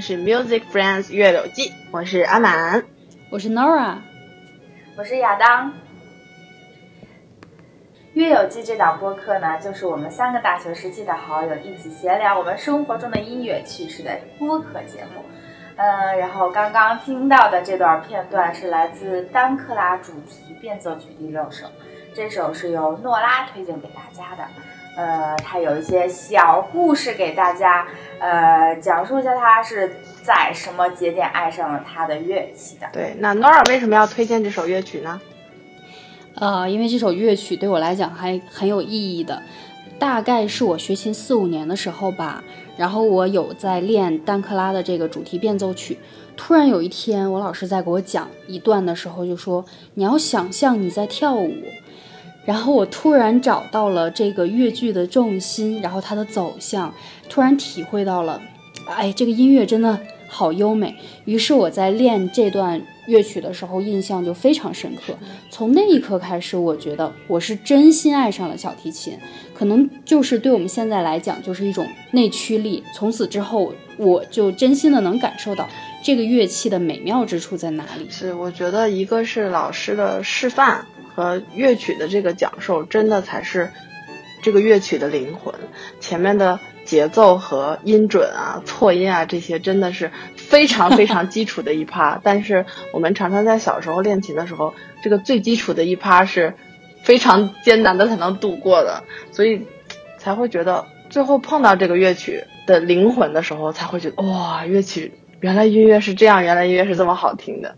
是 Music Friends 月柳记，我是阿满，我是 Nora，我是亚当。月友记这档播客呢，就是我们三个大学时期的好友一起闲聊我们生活中的音乐趣事的播客节目。嗯，然后刚刚听到的这段片段是来自丹克拉主题变奏曲第六首，这首是由诺拉推荐给大家的。呃，他有一些小故事给大家，呃，讲述一下他是在什么节点爱上了他的乐器的。对，那 Nora 为什么要推荐这首乐曲呢？呃，因为这首乐曲对我来讲还很有意义的，大概是我学琴四五年的时候吧，然后我有在练丹克拉的这个主题变奏曲，突然有一天，我老师在给我讲一段的时候就说：“你要想象你在跳舞。”然后我突然找到了这个乐句的重心，然后它的走向，突然体会到了，哎，这个音乐真的好优美。于是我在练这段乐曲的时候，印象就非常深刻。从那一刻开始，我觉得我是真心爱上了小提琴，可能就是对我们现在来讲，就是一种内驱力。从此之后，我就真心的能感受到这个乐器的美妙之处在哪里。是，我觉得一个是老师的示范。和乐曲的这个讲授，真的才是这个乐曲的灵魂。前面的节奏和音准啊、错音啊这些，真的是非常非常基础的一趴。但是我们常常在小时候练琴的时候，这个最基础的一趴是非常艰难的才能度过的，所以才会觉得最后碰到这个乐曲的灵魂的时候，才会觉得哇，乐曲原来音乐是这样，原来音乐是这么好听的。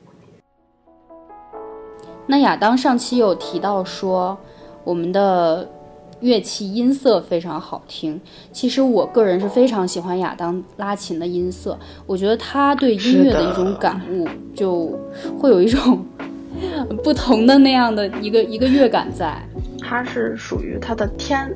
那亚当上期有提到说，我们的乐器音色非常好听。其实我个人是非常喜欢亚当拉琴的音色，我觉得他对音乐的一种感悟，就会有一种不同的那样的一个一个乐感在。他是属于他的天，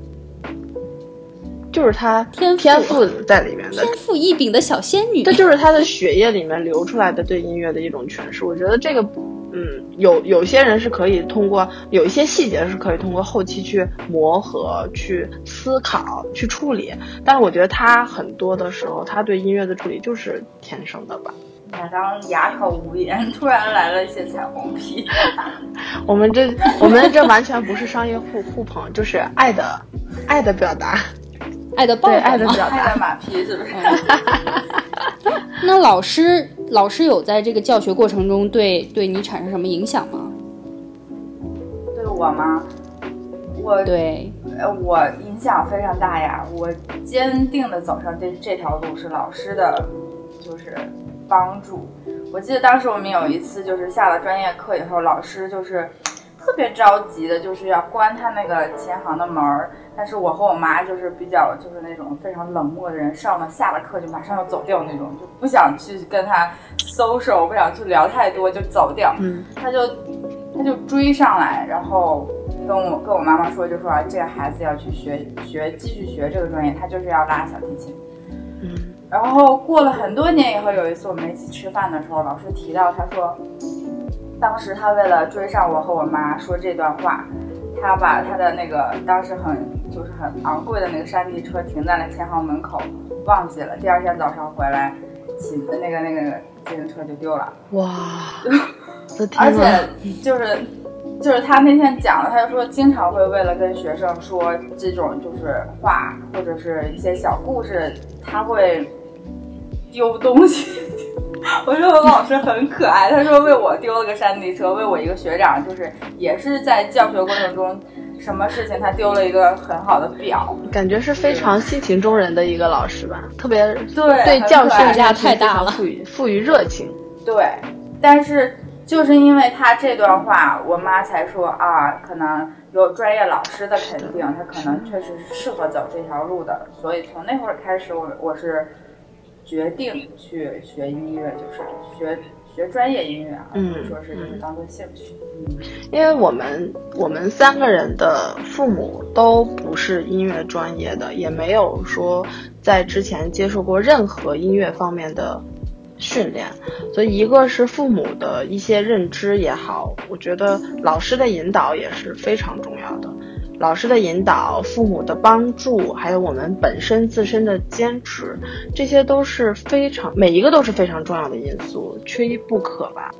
就是他天天赋在里面的天赋异禀的小仙女。这就是他的血液里面流出来的对音乐的一种诠释。我觉得这个。嗯，有有些人是可以通过有一些细节是可以通过后期去磨合、去思考、去处理，但是我觉得他很多的时候，他对音乐的处理就是天生的吧。亚当哑口无言，突然来了一些彩虹屁。我们这我们这完全不是商业互互捧，就是爱的爱的表达，爱的抱爱的表达，爱的马屁是不是？那老师。老师有在这个教学过程中对对你产生什么影响吗？对我吗？我对，呃，我影响非常大呀。我坚定的走上这这条路是老师的，就是帮助。我记得当时我们有一次就是下了专业课以后，老师就是特别着急的，就是要关他那个琴行的门儿。但是我和我妈就是比较就是那种非常冷漠的人，上了下了课就马上要走掉那种，就不想去跟他 social，不想去聊太多就走掉。嗯，他就他就追上来，然后跟我跟我妈妈说，就说啊这个孩子要去学学继续学这个专业，他就是要拉小提琴。嗯，然后过了很多年以后，有一次我们一起吃饭的时候，老师提到他说，当时他为了追上我和我妈说这段话。他把他的那个当时很就是很昂贵的那个山地车停在了前行门口，忘记了。第二天早上回来，骑那个那个自行车就丢了。哇！而且就是就是他那天讲了，他就说经常会为了跟学生说这种就是话或者是一些小故事，他会丢东西。我说我老师很可爱，他说为我丢了个山地车，为我一个学长，就是也是在教学过程中，什么事情他丢了一个很好的表，感觉是非常性情中人的一个老师吧，特别对对教学压太大了，赋予赋予热情。对，但是就是因为他这段话，我妈才说啊，可能有专业老师的肯定，他可能确实是适合走这条路的，所以从那会儿开始，我我是。决定去学音乐，就是学学专业音乐啊，或者说是就是当做兴趣。嗯，因为我们我们三个人的父母都不是音乐专业的，也没有说在之前接受过任何音乐方面的训练，所以一个是父母的一些认知也好，我觉得老师的引导也是非常重要的。老师的引导、父母的帮助，还有我们本身自身的坚持，这些都是非常每一个都是非常重要的因素，缺一不可吧。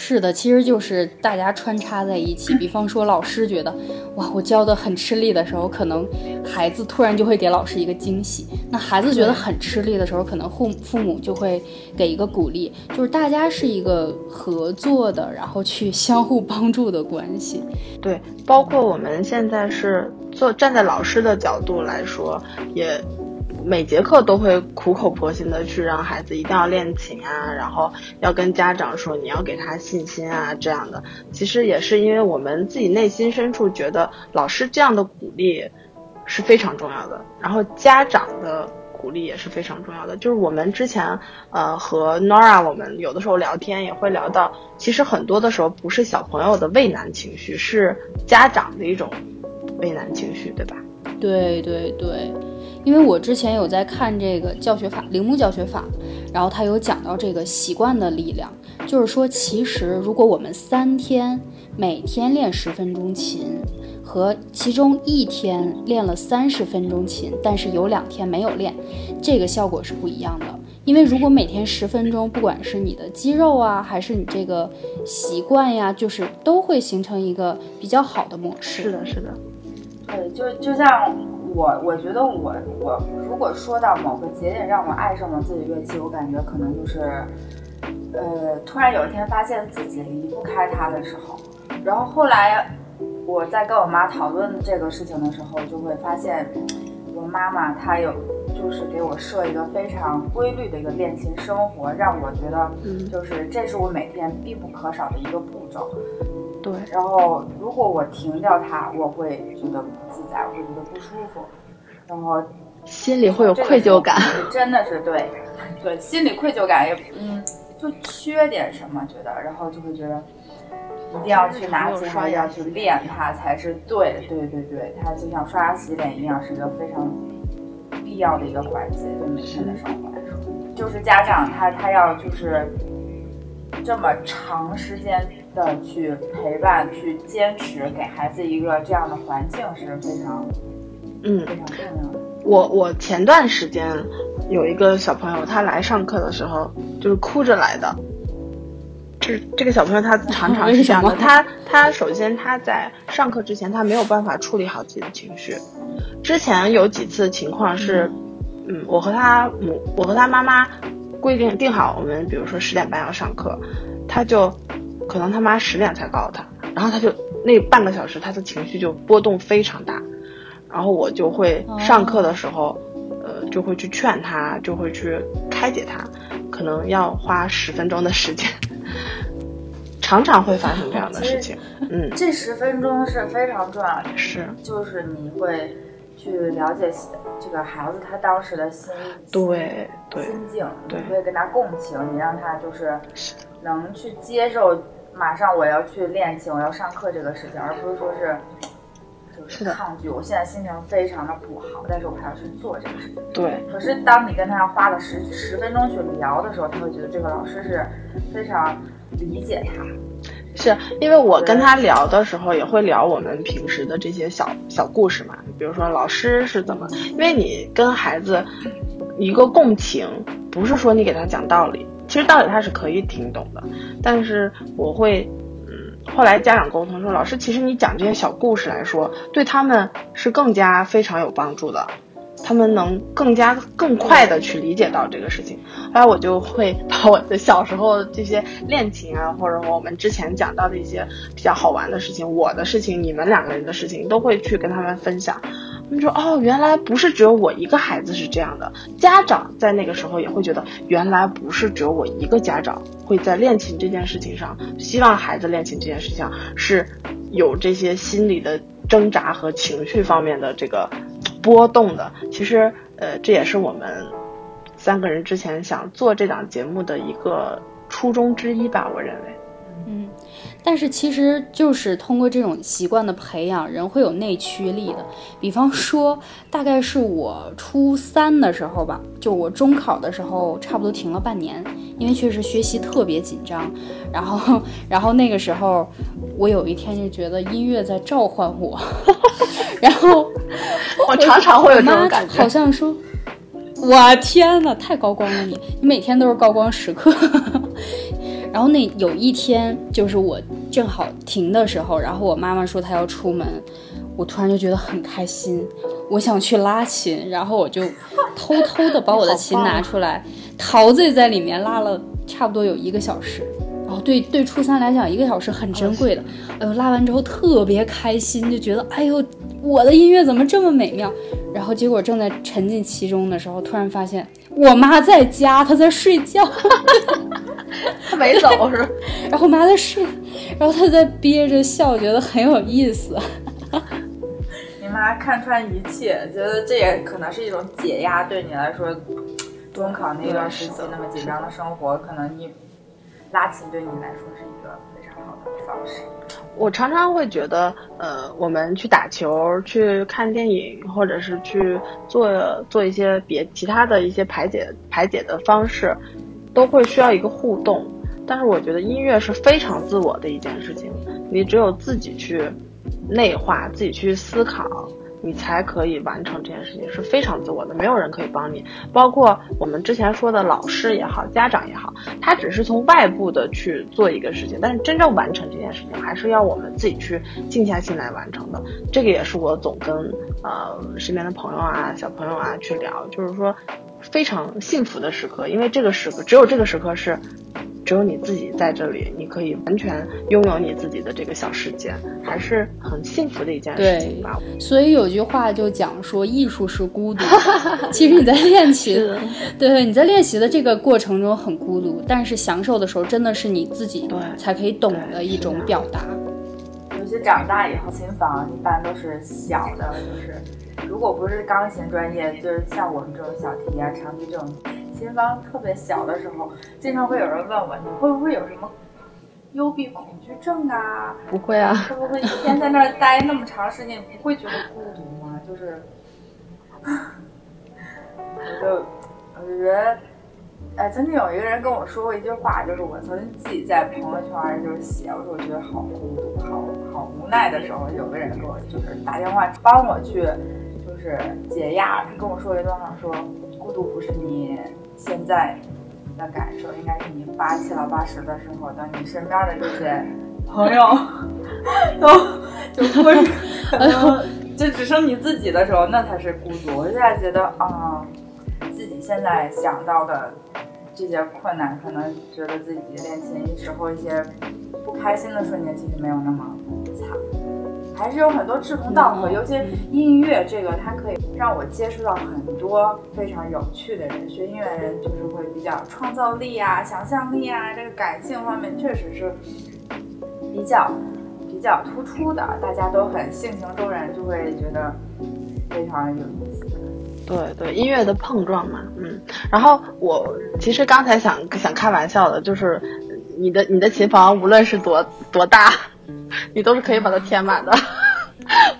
是的，其实就是大家穿插在一起。比方说，老师觉得哇，我教的很吃力的时候，可能孩子突然就会给老师一个惊喜；那孩子觉得很吃力的时候，可能父父母就会给一个鼓励。就是大家是一个合作的，然后去相互帮助的关系。对，包括我们现在是做站在老师的角度来说，也。每节课都会苦口婆心的去让孩子一定要练琴啊，然后要跟家长说你要给他信心啊，这样的。其实也是因为我们自己内心深处觉得老师这样的鼓励是非常重要的，然后家长的鼓励也是非常重要的。就是我们之前呃和 Nora 我们有的时候聊天也会聊到，其实很多的时候不是小朋友的畏难情绪，是家长的一种畏难情绪，对吧？对对对。因为我之前有在看这个教学法，铃木教学法，然后他有讲到这个习惯的力量，就是说，其实如果我们三天每天练十分钟琴，和其中一天练了三十分钟琴，但是有两天没有练，这个效果是不一样的。因为如果每天十分钟，不管是你的肌肉啊，还是你这个习惯呀，就是都会形成一个比较好的模式。是的，是的。对，就就像。我我觉得我我如果说到某个节点让我爱上了自己乐器，我感觉可能就是，呃，突然有一天发现自己离不开它的时候，然后后来我在跟我妈讨论这个事情的时候，就会发现我妈妈她有就是给我设一个非常规律的一个练琴生活，让我觉得就是这是我每天必不可少的一个步骤。对，然后如果我停掉它，我会觉得不自在，我会觉得不舒服，然后心里会有愧疚感。真的是对，对，心里愧疚感也嗯，就缺点什么，觉得，然后就会觉得一定要去拿起它，要去练它才是对，对对对，它就像刷牙洗脸一样，是一个非常必要的一个环节，对每天的生活来说，就是家长他他要就是这么长时间。的去陪伴，去坚持，给孩子一个这样的环境是非常，嗯，非常重要的。我我前段时间有一个小朋友，他来上课的时候就是哭着来的。这这个小朋友他 常常是这样的，他他首先他在上课之前他没有办法处理好自己的情绪。之前有几次情况是，嗯，我和他母，我和他妈妈规定定好，我们比如说十点半要上课，他就。可能他妈十点才告诉他，然后他就那半个小时，他的情绪就波动非常大，然后我就会上课的时候，呃，就会去劝他，就会去开解他，可能要花十分钟的时间，常常会发生这样的事情。嗯，这十分钟是非常重要的，是，就是你会去了解这个孩子他当时的心对对心境，你会跟他共情，你让他就是能去接受。马上我要去练琴，我要上课这个事情，而不是说是就是抗拒。我现在心情非常的不好，但是我还要去做这个事情。对。可是当你跟他花了十十分钟去聊的时候，他会觉得这个老师是非常理解他。是因为我跟他聊的时候，也会聊我们平时的这些小小故事嘛，比如说老师是怎么，因为你跟孩子一个共情，不是说你给他讲道理。其实道理他是可以听懂的，但是我会，嗯，后来家长沟通说，老师，其实你讲这些小故事来说，对他们是更加非常有帮助的，他们能更加更快的去理解到这个事情。后来我就会把我的小时候这些恋情啊，或者我们之前讲到的一些比较好玩的事情，我的事情，你们两个人的事情，都会去跟他们分享。你说哦，原来不是只有我一个孩子是这样的。家长在那个时候也会觉得，原来不是只有我一个家长会在练琴这件事情上，希望孩子练琴这件事情上是有这些心理的挣扎和情绪方面的这个波动的。其实，呃，这也是我们三个人之前想做这档节目的一个初衷之一吧，我认为。嗯。但是其实就是通过这种习惯的培养，人会有内驱力的。比方说，大概是我初三的时候吧，就我中考的时候，差不多停了半年，因为确实学习特别紧张。然后，然后那个时候，我有一天就觉得音乐在召唤我，然后我常常会有这种感觉，好像说，我天呐，太高光了你，你每天都是高光时刻。然后那有一天，就是我正好停的时候，然后我妈妈说她要出门，我突然就觉得很开心，我想去拉琴，然后我就偷偷的把我的琴拿出来，陶醉在里面拉了差不多有一个小时。然后对对初三来讲，一个小时很珍贵的。哎呦，拉完之后特别开心，就觉得哎呦，我的音乐怎么这么美妙？然后结果正在沉浸其中的时候，突然发现我妈在家，她在睡觉。他没走是，然后妈在睡，然后他在憋着笑，觉得很有意思。你妈看穿一切，觉得这也可能是一种解压，对你来说，中考那段时期那么紧张的生活，可能你拉琴对你来说是一个非常好的方式。我常常会觉得，呃，我们去打球、去看电影，或者是去做做一些别其他的一些排解排解的方式。都会需要一个互动，但是我觉得音乐是非常自我的一件事情，你只有自己去内化，自己去思考，你才可以完成这件事情，是非常自我的，没有人可以帮你，包括我们之前说的老师也好，家长也好，他只是从外部的去做一个事情，但是真正完成这件事情，还是要我们自己去静下心来完成的。这个也是我总跟呃身边的朋友啊、小朋友啊去聊，就是说。非常幸福的时刻，因为这个时刻只有这个时刻是，只有你自己在这里，你可以完全拥有你自己的这个小世界，还是很幸福的一件事情吧。所以有句话就讲说，艺术是孤独。其实你在练琴，对，你在练习的这个过程中很孤独，但是享受的时候真的是你自己才可以懂的一种表达。尤其长大以后，琴房一般都是小的，就是。如果不是钢琴专业，就是像我们这种小提啊、长笛这种琴房特别小的时候，经常会有人问我，你会不会有什么幽闭恐惧症啊？不会啊。会不会一天在那儿待那么长时间，不会觉得孤独吗？就是，我就我就觉得，哎，曾经有一个人跟我说过一句话，就是我曾经自己在朋友圈就是写，我说我觉得好孤独，好好无奈的时候，有个人给我就是打电话帮我去。就是解压，他跟我说一段话，说孤独不是你现在的感受，应该是你八七老八十的时候，等你身边的这些朋友 都就过，可能 就只剩你自己的时候，那才是孤独。我现在觉得啊，自己现在想到的这些困难，可能觉得自己练琴时候一些不开心的瞬间，其实没有那么惨。还是有很多志同道合，尤其音乐这个，它可以让我接触到很多非常有趣的人。学音乐的人就是会比较创造力啊、想象力啊，这个感性方面确实是比较比较突出的。大家都很性情中人，就会觉得非常有意思。对对，音乐的碰撞嘛，嗯。然后我其实刚才想想开玩笑的，就是你的你的琴房无论是多多大。你都是可以把它填满的，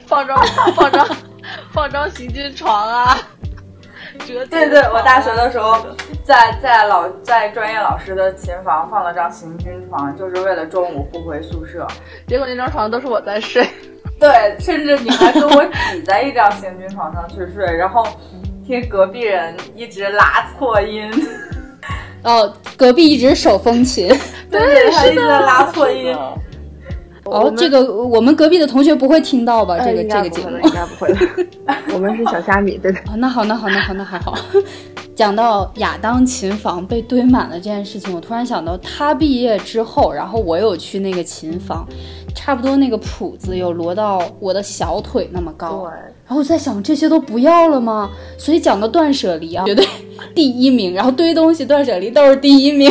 放张放张放张行军床啊，折对对，我大学的时候在在老在专业老师的琴房放了张行军床，就是为了中午不回宿舍。结果那张床都是我在睡，对，甚至你还跟我挤在一张行军床上去睡，然后听隔壁人一直拉错音。哦，隔壁一直手风琴，对，他一直在拉错音。哦，这个我们隔壁的同学不会听到吧？这个这个节目应该不会。我们是小虾米，对的。那好，那好，那好，那还好。讲到亚当琴房被堆满了这件事情，我突然想到，他毕业之后，然后我有去那个琴房，差不多那个谱子有摞到我的小腿那么高。对。然后我在想，这些都不要了吗？所以讲到断舍离啊，绝对第一名。然后堆东西、断舍离都是第一名。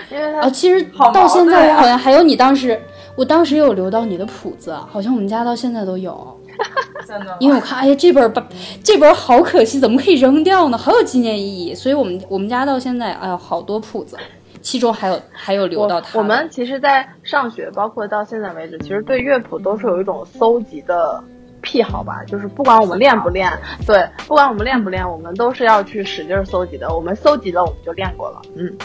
因为啊，其实到现在我好像还有你当时，我当时有留到你的谱子，好像我们家到现在都有。真的？因为我看，哎呀，这本把这本好可惜，怎么可以扔掉呢？好有纪念意义，所以我们我们家到现在，哎呀，好多谱子，其中还有还有留到他。我们其实，在上学，包括到现在为止，其实对乐谱都是有一种搜集的癖好吧？就是不管我们练不练，对，不管我们练不练，我们都是要去使劲搜集的。我们搜集了，我们就练过了。嗯。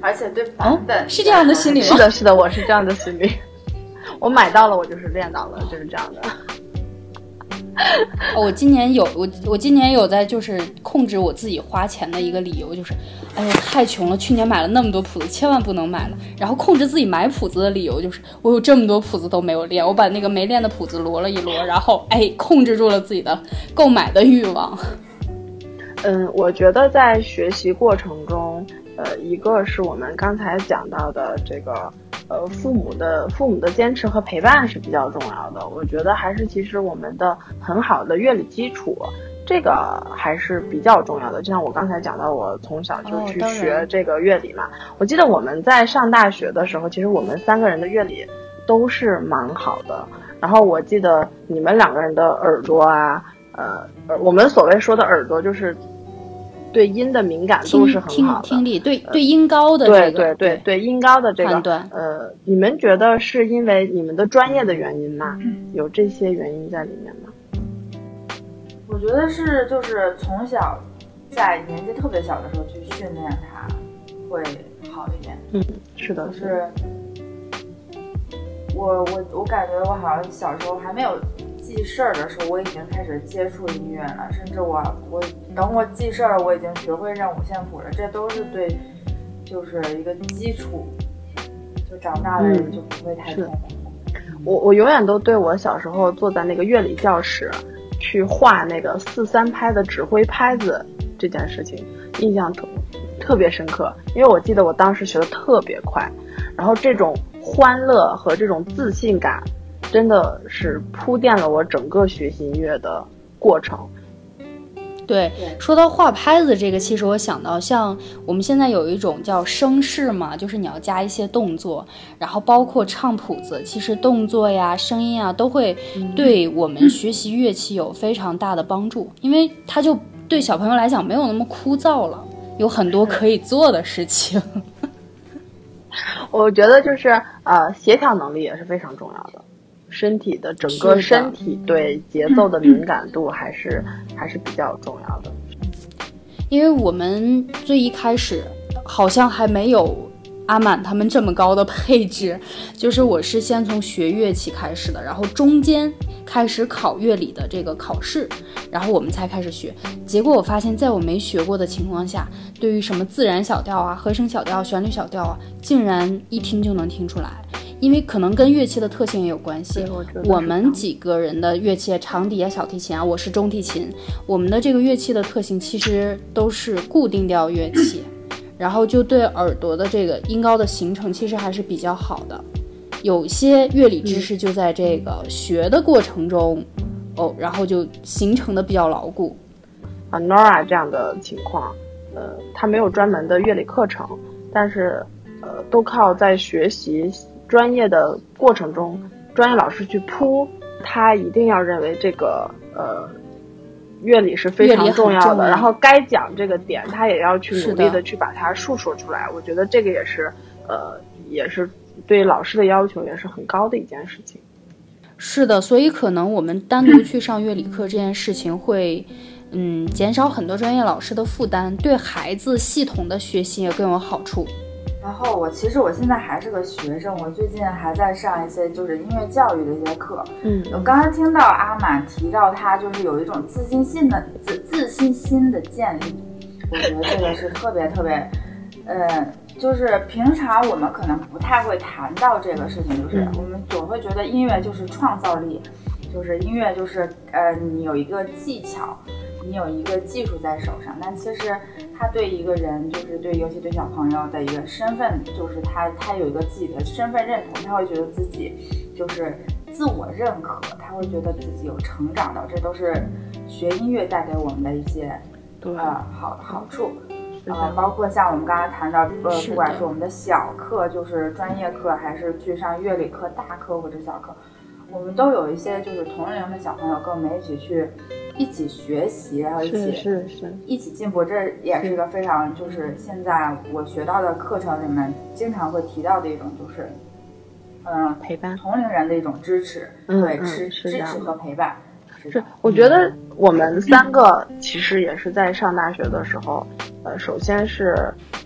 而且对版本是这样的心理吗？是的，是的，我是这样的心理。我买到了，我就是练到了，就是这样的。我今年有我我今年有在就是控制我自己花钱的一个理由就是，哎呀太穷了，去年买了那么多谱子，千万不能买了。然后控制自己买谱子的理由就是，我有这么多谱子都没有练，我把那个没练的谱子摞了一摞，然后哎控制住了自己的购买的欲望。嗯，我觉得在学习过程中，呃，一个是我们刚才讲到的这个。呃，父母的父母的坚持和陪伴是比较重要的。我觉得还是其实我们的很好的乐理基础，这个还是比较重要的。就像我刚才讲到，我从小就去学这个乐理嘛。我记得我们在上大学的时候，其实我们三个人的乐理都是蛮好的。然后我记得你们两个人的耳朵啊，呃，我们所谓说的耳朵就是。对音的敏感度是很好的，听力对对音高的对对对对音高的这个判断，呃，你们觉得是因为你们的专业的原因吗？有这些原因在里面吗？我觉得是，就是从小在年纪特别小的时候去训练它会好一点。嗯，是的，就是。我我我感觉我好像小时候还没有。记事儿的时候，我已经开始接触音乐了，甚至我我等我记事儿，我已经学会认五线谱了。这都是对，就是一个基础。就长大了就不会太痛苦。我我永远都对我小时候坐在那个乐理教室去画那个四三拍的指挥拍子这件事情印象特特别深刻，因为我记得我当时学的特别快，然后这种欢乐和这种自信感。真的是铺垫了我整个学习音乐的过程。对，说到画拍子这个，其实我想到像我们现在有一种叫声势嘛，就是你要加一些动作，然后包括唱谱子，其实动作呀、声音啊，都会对我们学习乐器有非常大的帮助，因为它就对小朋友来讲没有那么枯燥了，有很多可以做的事情。我觉得就是呃，协调能力也是非常重要的。身体的整个身体对节奏的敏感度还是还是比较重要的，因为我们最一开始好像还没有阿满他们这么高的配置，就是我是先从学乐器开始的，然后中间开始考乐理的这个考试，然后我们才开始学。结果我发现，在我没学过的情况下，对于什么自然小调啊、和声小调、旋律小调啊，竟然一听就能听出来。因为可能跟乐器的特性也有关系。我们几个人的乐器，长笛啊、小提琴啊，我是中提琴。我们的这个乐器的特性其实都是固定调乐器，然后就对耳朵的这个音高的形成其实还是比较好的。有些乐理知识就在这个学的过程中，哦，然后就形成的比较牢固。啊，Nora 这样的情况，呃，他没有专门的乐理课程，但是呃，都靠在学习。专业的过程中，专业老师去铺，他一定要认为这个呃乐理是非常重要的，然后该讲这个点，他也要去努力的去把它述说出来。我觉得这个也是呃也是对老师的要求也是很高的一件事情。是的，所以可能我们单独去上乐理课这件事情会嗯减少很多专业老师的负担，对孩子系统的学习也更有好处。然后我其实我现在还是个学生，我最近还在上一些就是音乐教育的一些课。嗯，我刚刚听到阿满提到他就是有一种自信心的自自信心的建立，我觉得这个是特别特别，呃，就是平常我们可能不太会谈到这个事情，就是我们总会觉得音乐就是创造力，就是音乐就是呃你有一个技巧。你有一个技术在手上，但其实他对一个人，就是对，尤其对小朋友的一个身份，就是他他有一个自己的身份认同，他会觉得自己就是自我认可，他会觉得自己有成长的，这都是学音乐带给我们的一些呃好好处，呃，包括像我们刚才谈到，呃，不管是我们的小课，就是专业课，还是去上乐理课，大课或者小课。我们都有一些就是同龄的小朋友跟我们一起去一起学习，然后一起是是一起进步，这也是一个非常就是现在我学到的课程里面经常会提到的一种就是嗯陪伴同龄人的一种支持，对支支持和陪伴。是，我觉得我们三个其实也是在上大学的时候，呃，首先是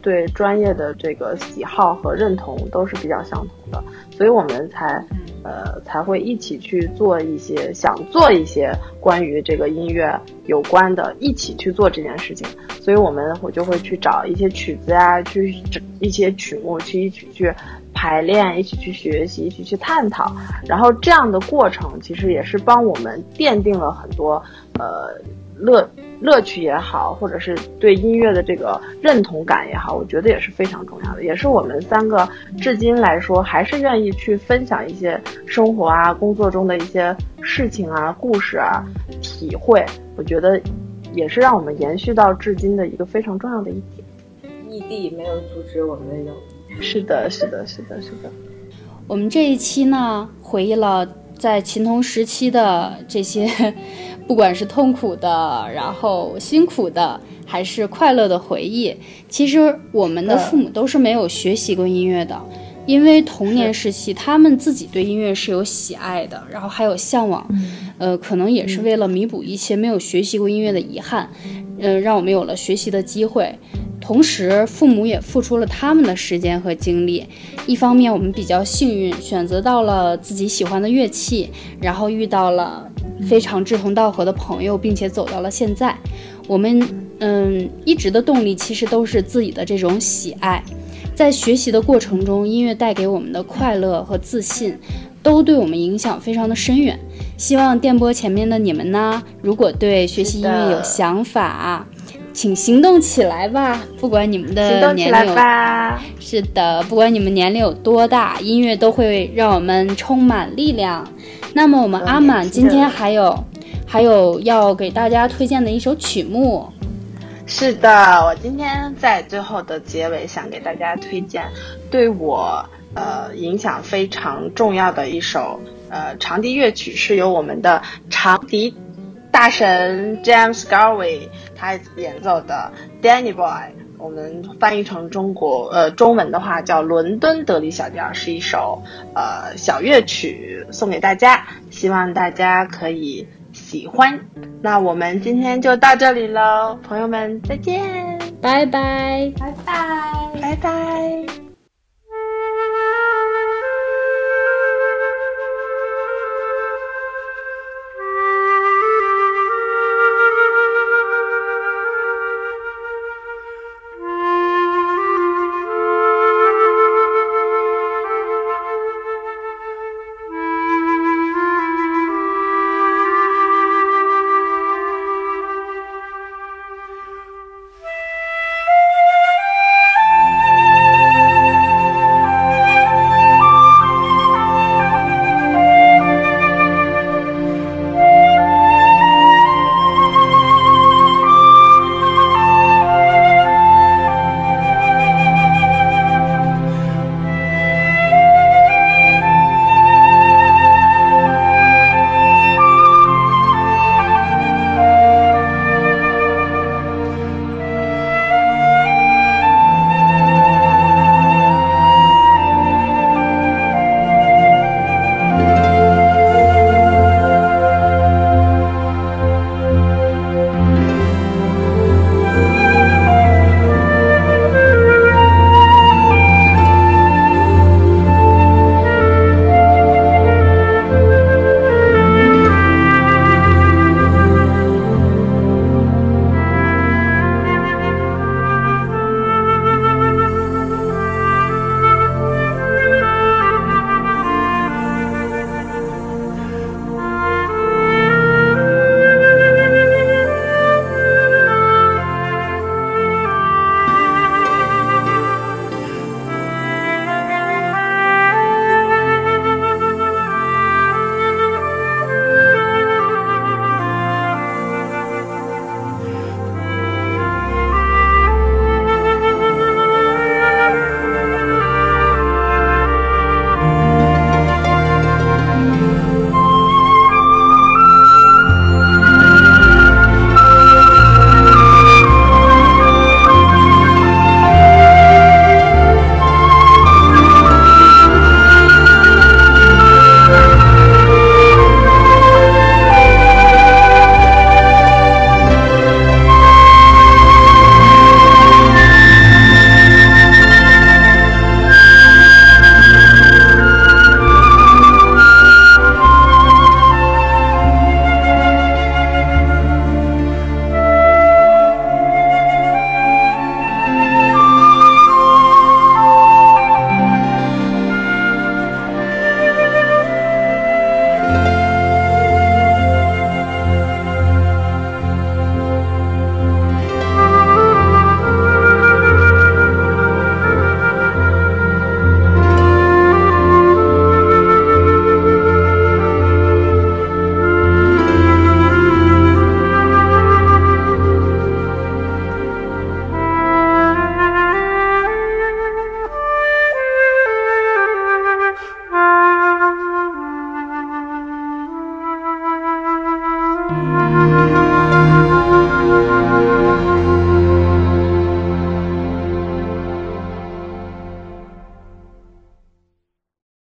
对专业的这个喜好和认同都是比较相同的，所以我们才。呃，才会一起去做一些想做一些关于这个音乐有关的，一起去做这件事情。所以我们我就会去找一些曲子呀，去一些曲目去一起去排练，一起去学习，一起去探讨。然后这样的过程其实也是帮我们奠定了很多呃乐。乐趣也好，或者是对音乐的这个认同感也好，我觉得也是非常重要的，也是我们三个至今来说还是愿意去分享一些生活啊、工作中的一些事情啊、故事啊、体会。我觉得也是让我们延续到至今的一个非常重要的一点。异地没有阻止我们的友谊。是的，是的，是的，是的。我们这一期呢，回忆了在琴童时期的这些。不管是痛苦的，然后辛苦的，还是快乐的回忆，其实我们的父母都是没有学习过音乐的，因为童年时期他们自己对音乐是有喜爱的，然后还有向往，呃，可能也是为了弥补一些没有学习过音乐的遗憾，嗯，让我们有了学习的机会。同时，父母也付出了他们的时间和精力。一方面，我们比较幸运，选择到了自己喜欢的乐器，然后遇到了。非常志同道合的朋友，并且走到了现在，我们嗯一直的动力其实都是自己的这种喜爱，在学习的过程中，音乐带给我们的快乐和自信，都对我们影响非常的深远。希望电波前面的你们呢，如果对学习音乐有想法，请行动起来吧！不管你们的年龄，是的，不管你们年龄有多大，音乐都会让我们充满力量。那么我们阿满今天还有，还有要给大家推荐的一首曲目。是的，我今天在最后的结尾想给大家推荐，对我呃影响非常重要的一首呃长笛乐曲，是由我们的长笛大神 James Garvey 他演奏的 Danny Boy。我们翻译成中国呃中文的话叫《伦敦德里小调》，是一首呃小乐曲，送给大家，希望大家可以喜欢。那我们今天就到这里喽，朋友们再见，拜拜，拜拜，拜拜。